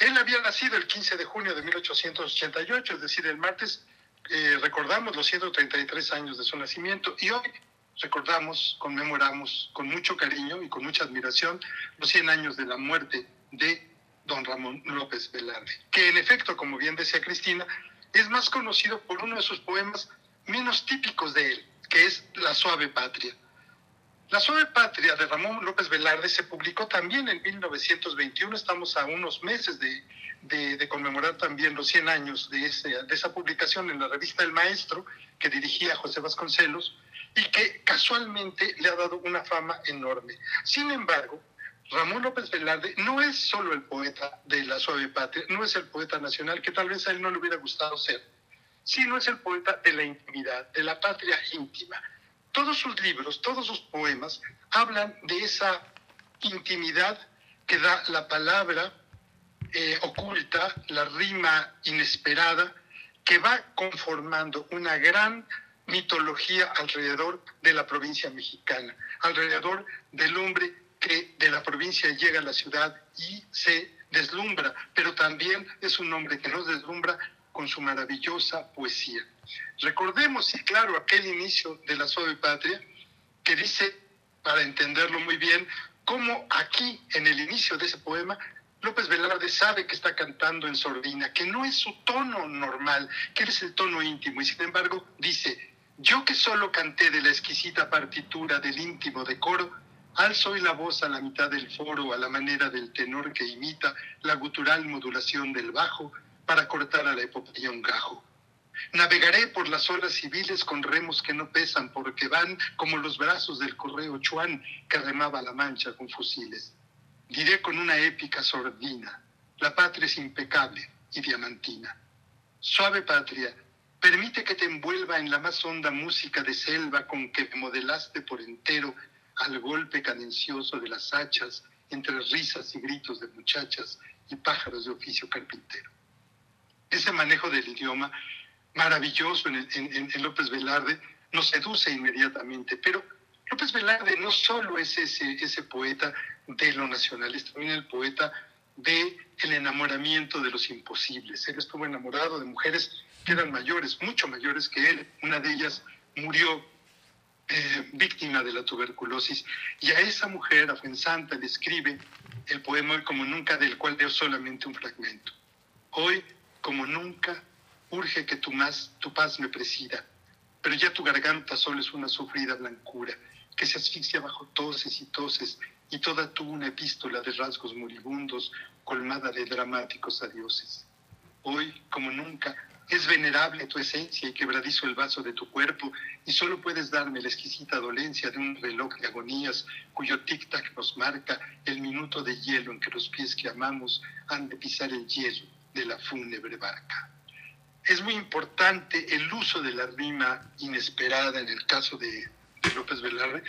Él había nacido el 15 de junio de 1888, es decir, el martes eh, recordamos los 133 años de su nacimiento y hoy recordamos, conmemoramos con mucho cariño y con mucha admiración los 100 años de la muerte de don Ramón López Velarde, que en efecto, como bien decía Cristina, es más conocido por uno de sus poemas menos típicos de él, que es La suave patria. La suave patria de Ramón López Velarde se publicó también en 1921, estamos a unos meses de, conmemorar también los 100 años de, de esa publicación en la revista El Maestro, que dirigía José Vasconcelos, y que casualmente le ha dado una fama enorme. Sin embargo, Ramón López Velarde no es solo el poeta de la suave patria, no es el poeta nacional, que tal vez a él no le hubiera gustado ser, sino es el poeta de la intimidad, de la patria íntima. Todos sus libros, todos sus poemas hablan de esa intimidad que da la palabra eh, oculta, la rima inesperada, que va conformando una gran mitología alrededor de la provincia mexicana, alrededor del hombre que de la provincia llega a la ciudad y se deslumbra, pero también es un hombre que nos deslumbra con su maravillosa poesía. Recordemos, y claro, aquel inicio de la suave patria, que dice, para entenderlo muy bien, cómo aquí, en el inicio de ese poema, López Velarde sabe que está cantando en sordina, que no es su tono normal, que es el tono íntimo, y sin embargo dice, yo que solo canté de la exquisita partitura del íntimo decoro, alzo la voz a la mitad del foro a la manera del tenor que imita la gutural modulación del bajo para cortar a la epopeya un gajo. Navegaré por las olas civiles con remos que no pesan porque van como los brazos del correo Chuan que remaba la mancha con fusiles. Diré con una épica sordina, la patria es impecable y diamantina. Suave patria, permite que te envuelva en la más honda música de selva con que modelaste por entero al golpe cadencioso de las hachas entre risas y gritos de muchachas y pájaros de oficio carpintero. Ese manejo del idioma maravilloso en, en, en López Velarde nos seduce inmediatamente, pero López Velarde no solo es ese, ese poeta de lo nacional, es también el poeta de el enamoramiento de los imposibles. Él estuvo enamorado de mujeres que eran mayores, mucho mayores que él. Una de ellas murió eh, víctima de la tuberculosis y a esa mujer, a Fuensanta, le escribe el poema Hoy como nunca, del cual dio solamente un fragmento. Hoy como nunca urge que tu, más, tu paz me presida, pero ya tu garganta solo es una sufrida blancura que se asfixia bajo toses y toses y toda tú una epístola de rasgos moribundos colmada de dramáticos adioses. Hoy, como nunca, es venerable tu esencia y quebradizo el vaso de tu cuerpo y solo puedes darme la exquisita dolencia de un reloj de agonías cuyo tic-tac nos marca el minuto de hielo en que los pies que amamos han de pisar el hielo de la fúnebre barca. Es muy importante el uso de la rima inesperada en el caso de, de López Velarde,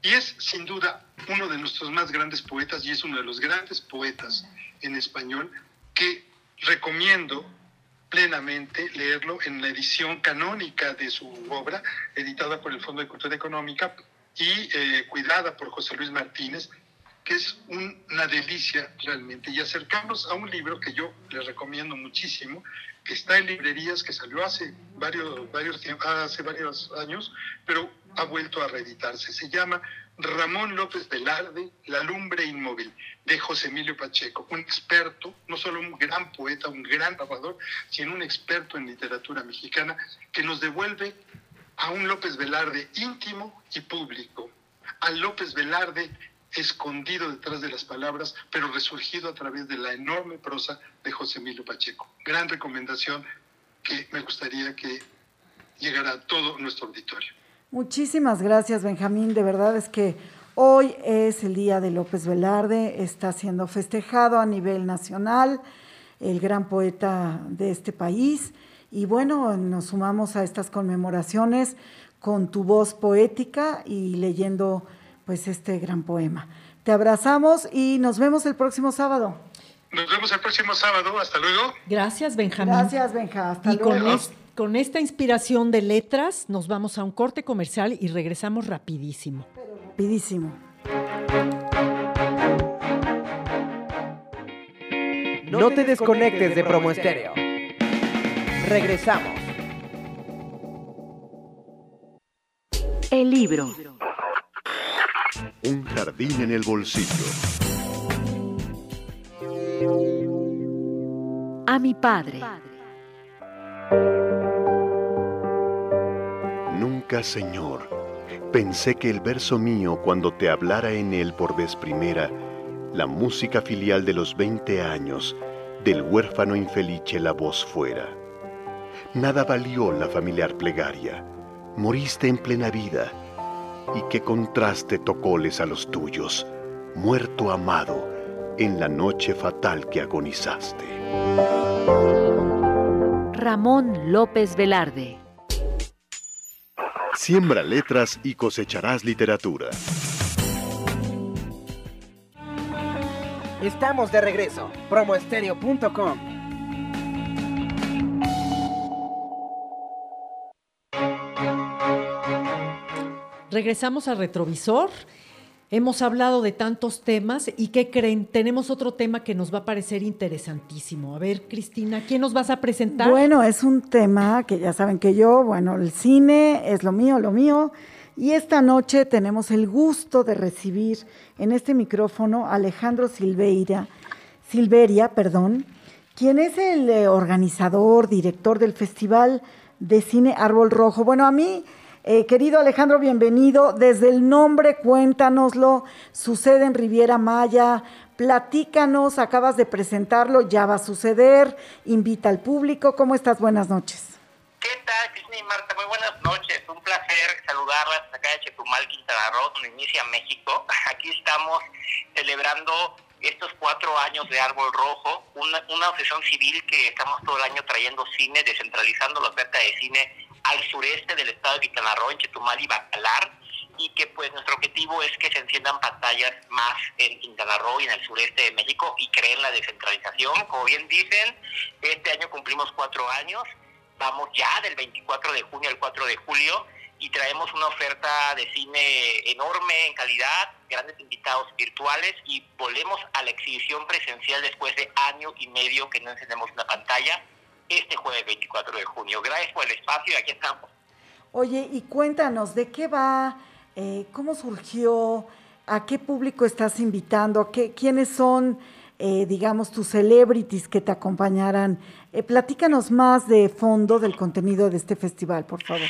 y es sin duda uno de nuestros más grandes poetas y es uno de los grandes poetas en español que recomiendo plenamente leerlo en la edición canónica de su obra, editada por el Fondo de Cultura Económica y eh, cuidada por José Luis Martínez, que es un- una delicia realmente. Y acercarnos a un libro que yo les recomiendo muchísimo, que está en librerías, que salió hace varios, varios, años, pero ha vuelto a reeditarse. Se llama Ramón López Velarde, La lumbre inmóvil, de José Emilio Pacheco, un experto, no solo un gran poeta, un gran narrador, sino un experto en literatura mexicana, que nos devuelve a un López Velarde íntimo y público, al López Velarde escondido detrás de las palabras, pero resurgido a través de la enorme prosa de José Emilio Pacheco. Gran recomendación que me gustaría que llegara a todo nuestro auditorio. Muchísimas gracias, Benjamín. De verdad es que hoy es el Día de López Velarde, está siendo festejado a nivel nacional, el gran poeta de este país. Y bueno, nos sumamos a estas conmemoraciones con tu voz poética y leyendo pues este gran poema. Te abrazamos y nos vemos el próximo sábado. Nos vemos el próximo sábado. Hasta luego. Gracias, Benjamín. Gracias, Benja. Hasta Y con, luego. es- con esta inspiración de letras, nos vamos a un corte comercial y regresamos rapidísimo. Rapidísimo. No te desconectes de Promo Estéreo. Regresamos. El libro. Un jardín en el bolsillo. A mi padre. Nunca, Señor, pensé que el verso mío cuando te hablara en él por vez primera, la música filial de los 20 años, del huérfano infelice la voz fuera. Nada valió la familiar plegaria, moriste en plena vida, y qué contraste tocóles a los tuyos, muerto amado, en la noche fatal que agonizaste. Ramón López Velarde. Siembra letras y cosecharás literatura. Estamos de regreso. Promoestereo.com. Regresamos a Retrovisor. Hemos hablado de tantos temas y ¿qué creen? Tenemos otro tema que nos va a parecer interesantísimo. A ver, Cristina, ¿quién nos vas a presentar? Bueno, es un tema que ya saben que yo, bueno, el cine es lo mío, lo mío. Y esta noche tenemos el gusto de recibir en este micrófono a Alejandro Silveira, Silveria, perdón, quien es el eh, organizador, director del Festival de Cine Árbol Rojo. Bueno, a mí eh, querido Alejandro, bienvenido. Desde el nombre, cuéntanoslo. Sucede en Riviera Maya. Platícanos, acabas de presentarlo, ya va a suceder. Invita al público. ¿Cómo estás? Buenas noches. ¿Qué tal, Cristina y Marta? Muy buenas noches. Un placer saludarlas acá de Chetumal, Quintana Roo, donde inicia México. Aquí estamos celebrando estos cuatro años de Árbol Rojo, una, una obsesión civil que estamos todo el año trayendo cine, descentralizando la oferta de cine al sureste del estado de Quintana Roo, en Chetumal y Bacalar, y que pues nuestro objetivo es que se enciendan pantallas más en Quintana Roo y en el sureste de México y creen la descentralización. Como bien dicen, este año cumplimos cuatro años, vamos ya del 24 de junio al 4 de julio y traemos una oferta de cine enorme en calidad, grandes invitados virtuales y volvemos a la exhibición presencial después de año y medio que no encendemos una pantalla este jueves 24 de junio. Gracias por el espacio y aquí estamos. Oye, y cuéntanos, ¿de qué va? Eh, ¿Cómo surgió? ¿A qué público estás invitando? ¿Qué, ¿Quiénes son, eh, digamos, tus celebrities que te acompañarán? Eh, platícanos más de fondo del contenido de este festival, por favor.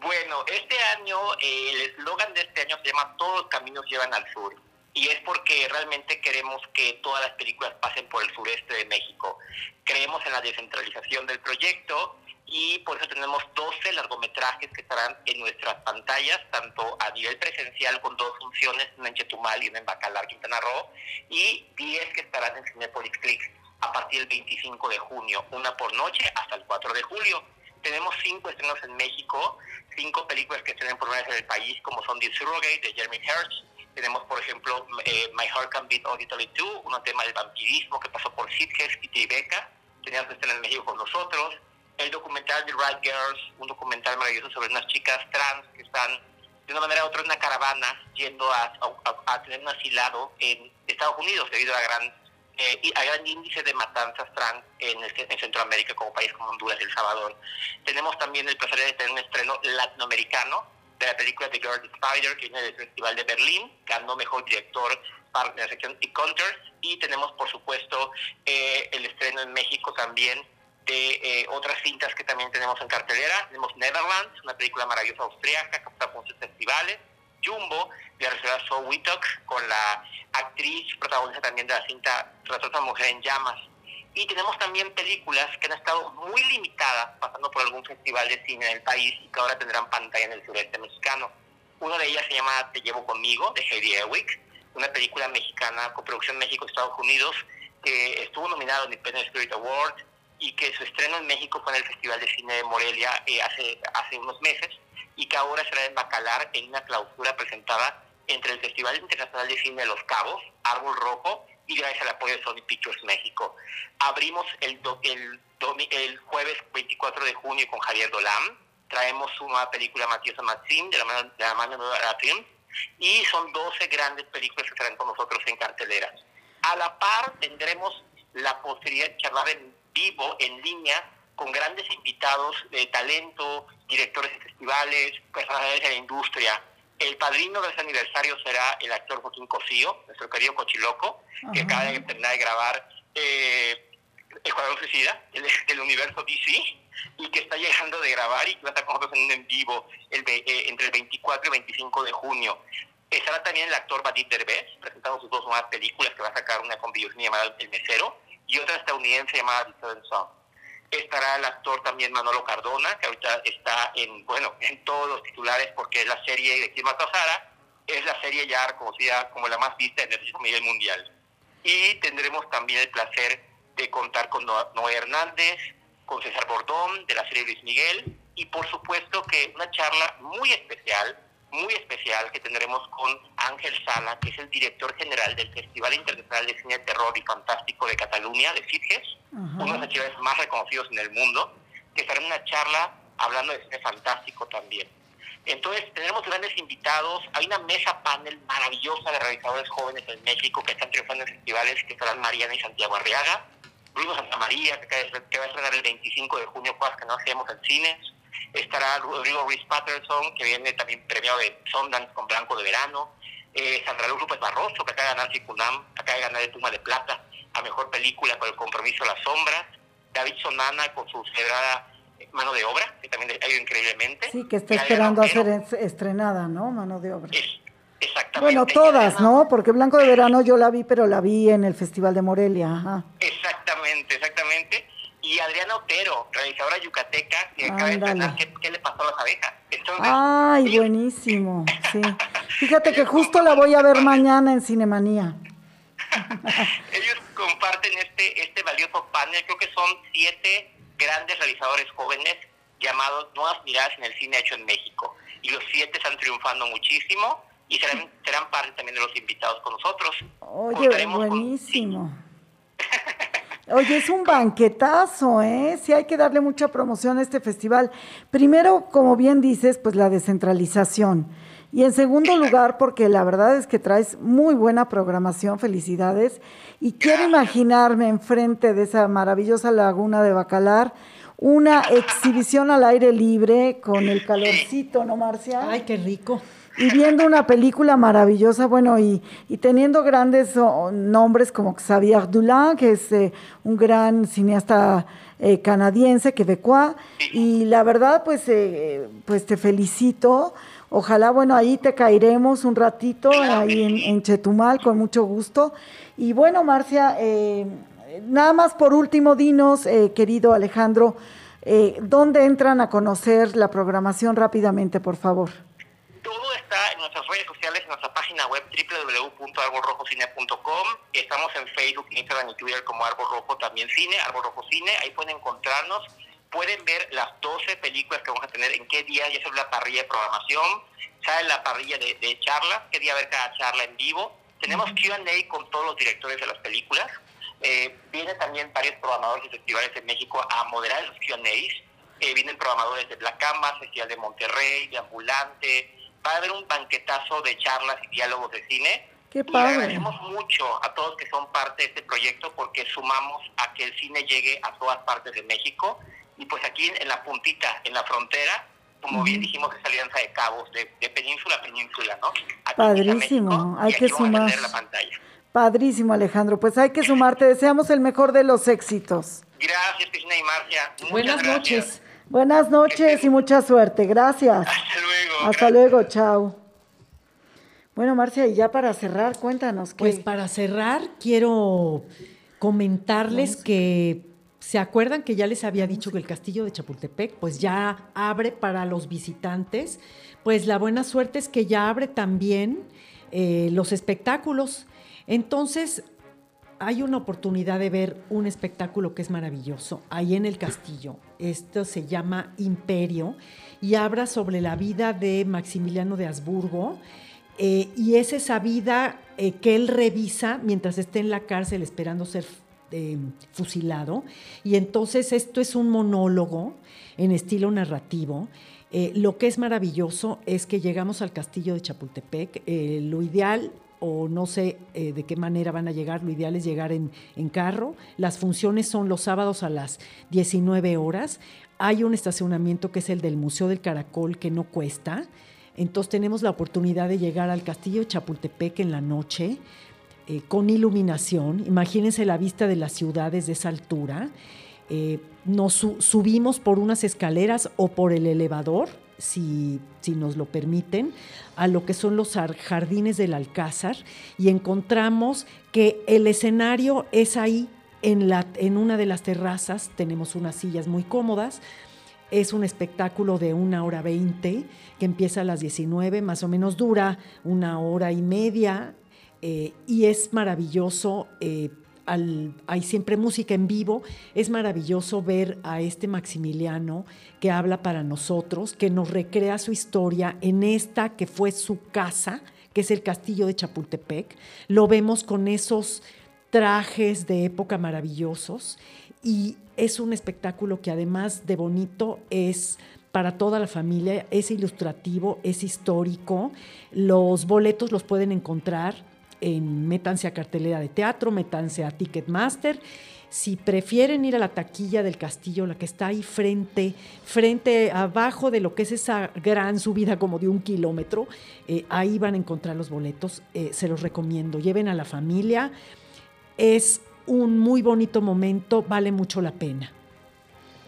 Bueno, este año, el eslogan de este año se llama Todos los caminos llevan al sur y es porque realmente queremos que todas las películas pasen por el sureste de México. Creemos en la descentralización del proyecto y por eso tenemos 12 largometrajes que estarán en nuestras pantallas, tanto a nivel presencial con dos funciones, una en Chetumal y una en Bacalar, Quintana Roo, y 10 que estarán en Cinepolis Click a partir del 25 de junio, una por noche hasta el 4 de julio. Tenemos cinco estrenos en México, cinco películas que estrenan por una en el país, como son The Surrogate de Jeremy Hertz, tenemos, por ejemplo, eh, My Heart Can Beat Auditory 2, un tema del vampirismo que pasó por Sitges y Tribeca. Teníamos que estar en México con nosotros. El documental The Right Girls, un documental maravilloso sobre unas chicas trans que están de una manera u otra en una caravana yendo a, a, tener un asilado en Estados Unidos debido a gran, eh, a gran índice de matanzas trans en, en Centroamérica como país como Honduras y El Salvador. Tenemos también el placer de tener un estreno latinoamericano de la película The Girl Spider, que viene del Festival de Berlín, ganó Mejor Director para la sección Encounters, y tenemos, por supuesto, eh, el estreno en México también de eh, otras cintas que también tenemos en cartelera. Tenemos Netherlands, una película maravillosa austriaca que está muchos festivales. Jumbo, de la ciudad So con la actriz protagonista también de la cinta Retrato de Mujer en Llamas, y tenemos también películas que han estado muy limitadas, pasando por algún festival de cine en el país y que ahora tendrán pantalla en el sureste mexicano. Una de ellas se llama Te llevo conmigo, de Heidi Ewick, una película mexicana con producción México-Estados Unidos que estuvo nominado en el Independent Spirit Award y que su estreno en México fue en el Festival de Cine de Morelia eh, hace, hace unos meses y que ahora será en Bacalar en una clausura presentada entre el Festival Internacional de Cine de Los Cabos, Árbol Rojo y gracias al apoyo de Sony Pictures México. Abrimos el, el, el jueves 24 de junio con Javier Dolam, traemos nueva película Matías Maxim de la mano de la, mano de y son 12 grandes películas que estarán con nosotros en cartelera. A la par tendremos la posibilidad de charlar en vivo, en línea, con grandes invitados de talento, directores de festivales, personajes de la industria, el padrino de ese aniversario será el actor Joaquín Cosío, nuestro querido Cochiloco, que acaba de terminar de grabar eh, Escuadrón Suicida, el, del universo DC, y que está llegando de grabar y que va a estar con nosotros en un en vivo el, eh, entre el 24 y 25 de junio. Estará también el actor Badit Derbez, presentando sus dos nuevas películas, que va a sacar una con llamada El Mesero y otra estadounidense llamada The Song estará el actor también Manolo Cardona, que ahorita está en, bueno, en todos los titulares porque es la serie de Kim Sara, es la serie ya reconocida como la más vista en el nivel mundial. Y tendremos también el placer de contar con Noé Hernández, con César Bordón, de la serie Luis Miguel, y por supuesto que una charla muy especial muy especial que tendremos con Ángel Sala, que es el director general del Festival Internacional de Cine de Terror y Fantástico de Cataluña, de Sitges, uno de los más reconocidos en el mundo, que estará en una charla hablando de cine fantástico también. Entonces, tenemos grandes invitados. Hay una mesa panel maravillosa de realizadores jóvenes en México que están triunfando en festivales, que estarán Mariana y Santiago Arriaga. Bruno Santa María, que va a estrenar el 25 de junio, cosas que no hacemos en cines. Estará Rodrigo Ruiz Patterson, que viene también premiado de Sundance con Blanco de Verano. Eh, Sandra Luz López Barroso, que acaba de ganar Cicunam, acaba de ganar el Puma de Plata a Mejor Película por El Compromiso de las Sombras. David Sonana con su celebrada Mano de Obra, que también ha ido increíblemente. Sí, que está esperando a ser estrenada, ¿no? Mano de Obra. exactamente. Bueno, todas, ¿no? Porque Blanco de Verano yo la vi, pero la vi en el Festival de Morelia. Ajá. Exactamente, exactamente. Y Adriana Otero, realizadora yucateca, que acaba de estrenar ¿qué, le pasó a las abejas? Ay, buenísimo. Sí. Fíjate que justo la voy a ver mañana en Cinemanía. Ellos comparten este, este valioso panel, creo que son siete grandes realizadores jóvenes llamados Nuevas Miradas en el Cine Hecho en México. Y los siete están triunfando muchísimo y serán, serán parte también de los invitados con nosotros. Oye, buenísimo. Oye, es un banquetazo, ¿eh? Sí hay que darle mucha promoción a este festival. Primero, como bien dices, pues la descentralización. Y en segundo lugar, porque la verdad es que traes muy buena programación, felicidades. Y quiero imaginarme enfrente de esa maravillosa laguna de Bacalar una exhibición al aire libre con el calorcito, ¿no, Marcia? Ay, qué rico. Y viendo una película maravillosa, bueno, y, y teniendo grandes oh, nombres como Xavier Doulin, que es eh, un gran cineasta eh, canadiense, quebecois, y la verdad, pues, eh, pues te felicito Ojalá, bueno, ahí te caeremos un ratito, ahí en, Chetumal, con mucho gusto. Y bueno, Marcia, eh, nada más por último, dinos, eh, querido Alejandro, eh, ¿dónde entran a conocer la programación rápidamente, por favor? Todo está en nuestras redes sociales, en nuestra página web www.arbolrojocine.com. Estamos en Facebook, Instagram y Twitter como Árbol Rojo también Cine, Árbol Rojo Cine. Ahí pueden encontrarnos pueden ver las 12 películas que vamos a tener, en qué día, ya sobre la parrilla de programación, sale la parrilla de, de charlas, qué día ver cada charla en vivo. Tenemos QA con todos los directores de las películas. Eh, vienen también varios programadores de festivales en México a moderar los QA. Eh, vienen programadores de Black Canvas, Festival de Monterrey, de Ambulante. Va a haber un banquetazo de charlas y diálogos de cine. Qué padre. Y agradecemos mucho a todos que son parte de este proyecto porque sumamos a que el cine llegue a todas partes de México y pues aquí en la puntita, en la frontera, como bien dijimos, esa alianza de cabos, de, península a península, ¿no? Padrísimo, hay que sumar. Padrísimo, Alejandro. Pues hay que sumarte. Deseamos el mejor de los éxitos. Gracias, Cristina y Marcia. Buenas noches. Buenas noches y mucha suerte. Gracias. Hasta luego. Hasta luego, chao. Bueno, Marcia, y ya para cerrar, cuéntanos. Pues para cerrar, quiero comentarles que ¿Se acuerdan que ya les había dicho que el castillo de Chapultepec pues ya abre para los visitantes? Pues la buena suerte es que ya abre también eh, los espectáculos. Entonces hay una oportunidad de ver un espectáculo que es maravilloso ahí en el castillo. Esto se llama Imperio y habla sobre la vida de Maximiliano de Habsburgo. Eh, y es esa vida eh, que él revisa mientras esté en la cárcel esperando ser eh, fusilado. Y entonces esto es un monólogo en estilo narrativo. Eh, lo que es maravilloso es que llegamos al castillo de Chapultepec. Eh, lo ideal, o no sé de qué manera van a llegar, lo ideal es llegar en, en carro. Las funciones son los sábados a las 19 horas. Hay un estacionamiento que es el del Museo del Caracol que no cuesta. Entonces tenemos la oportunidad de llegar al castillo de Chapultepec en la noche. Eh, con iluminación. Imagínense la vista de las ciudades de esa altura. Eh, nos subimos por unas escaleras o por el elevador, si, si, nos lo permiten, a lo que son los jardines del Alcázar y encontramos que el escenario es ahí, en, la, en una de las terrazas, tenemos unas sillas muy cómodas. Es un espectáculo de una hora veinte que empieza a las 19, más o menos dura una hora y media eh, y es maravilloso. Eh, hay siempre música en vivo, es maravilloso ver a este Maximiliano que habla para nosotros, que nos recrea su historia en esta que fue su casa, que es el castillo de Chapultepec. Lo vemos con esos trajes de época maravillosos y es un espectáculo que además de bonito es para toda la familia, es ilustrativo, es histórico. Los boletos los pueden encontrar en métanse a cartelera de teatro, métanse a Ticketmaster. Si prefieren ir a la taquilla del castillo, la que está ahí frente, frente abajo de lo que es esa gran subida como de un kilómetro, eh, ahí van a encontrar los boletos. Eh, se los recomiendo. Lleven a la familia. Es un muy bonito momento, vale mucho la pena.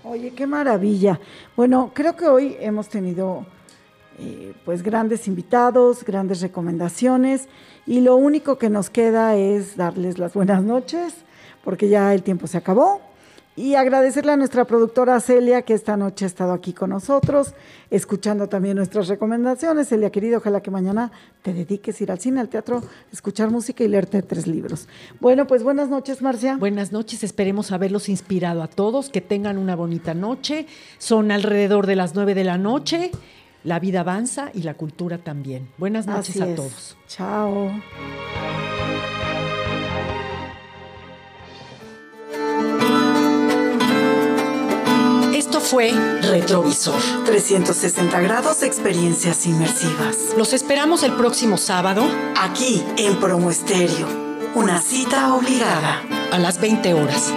Oye, qué maravilla. Bueno, creo que hoy hemos tenido eh, pues grandes invitados, grandes recomendaciones y lo único que nos queda es darles las buenas noches porque ya el tiempo se acabó. Y agradecerle a nuestra productora Celia, que esta noche ha estado aquí con nosotros, escuchando también nuestras recomendaciones. Celia, querido, ojalá que mañana te dediques a ir al cine, al teatro, escuchar música y leerte tres libros. Bueno, pues buenas noches, Marcia. Buenas noches, esperemos haberlos inspirado a todos, que tengan una bonita noche. Son alrededor de las nueve de la noche. La vida avanza y la cultura también. Buenas noches Así a es. todos. Chao. Esto fue Retrovisor. 360 grados de experiencias inmersivas. Los esperamos el próximo sábado Aquí en Promo Estéreo. Una cita obligada. a las 20 horas.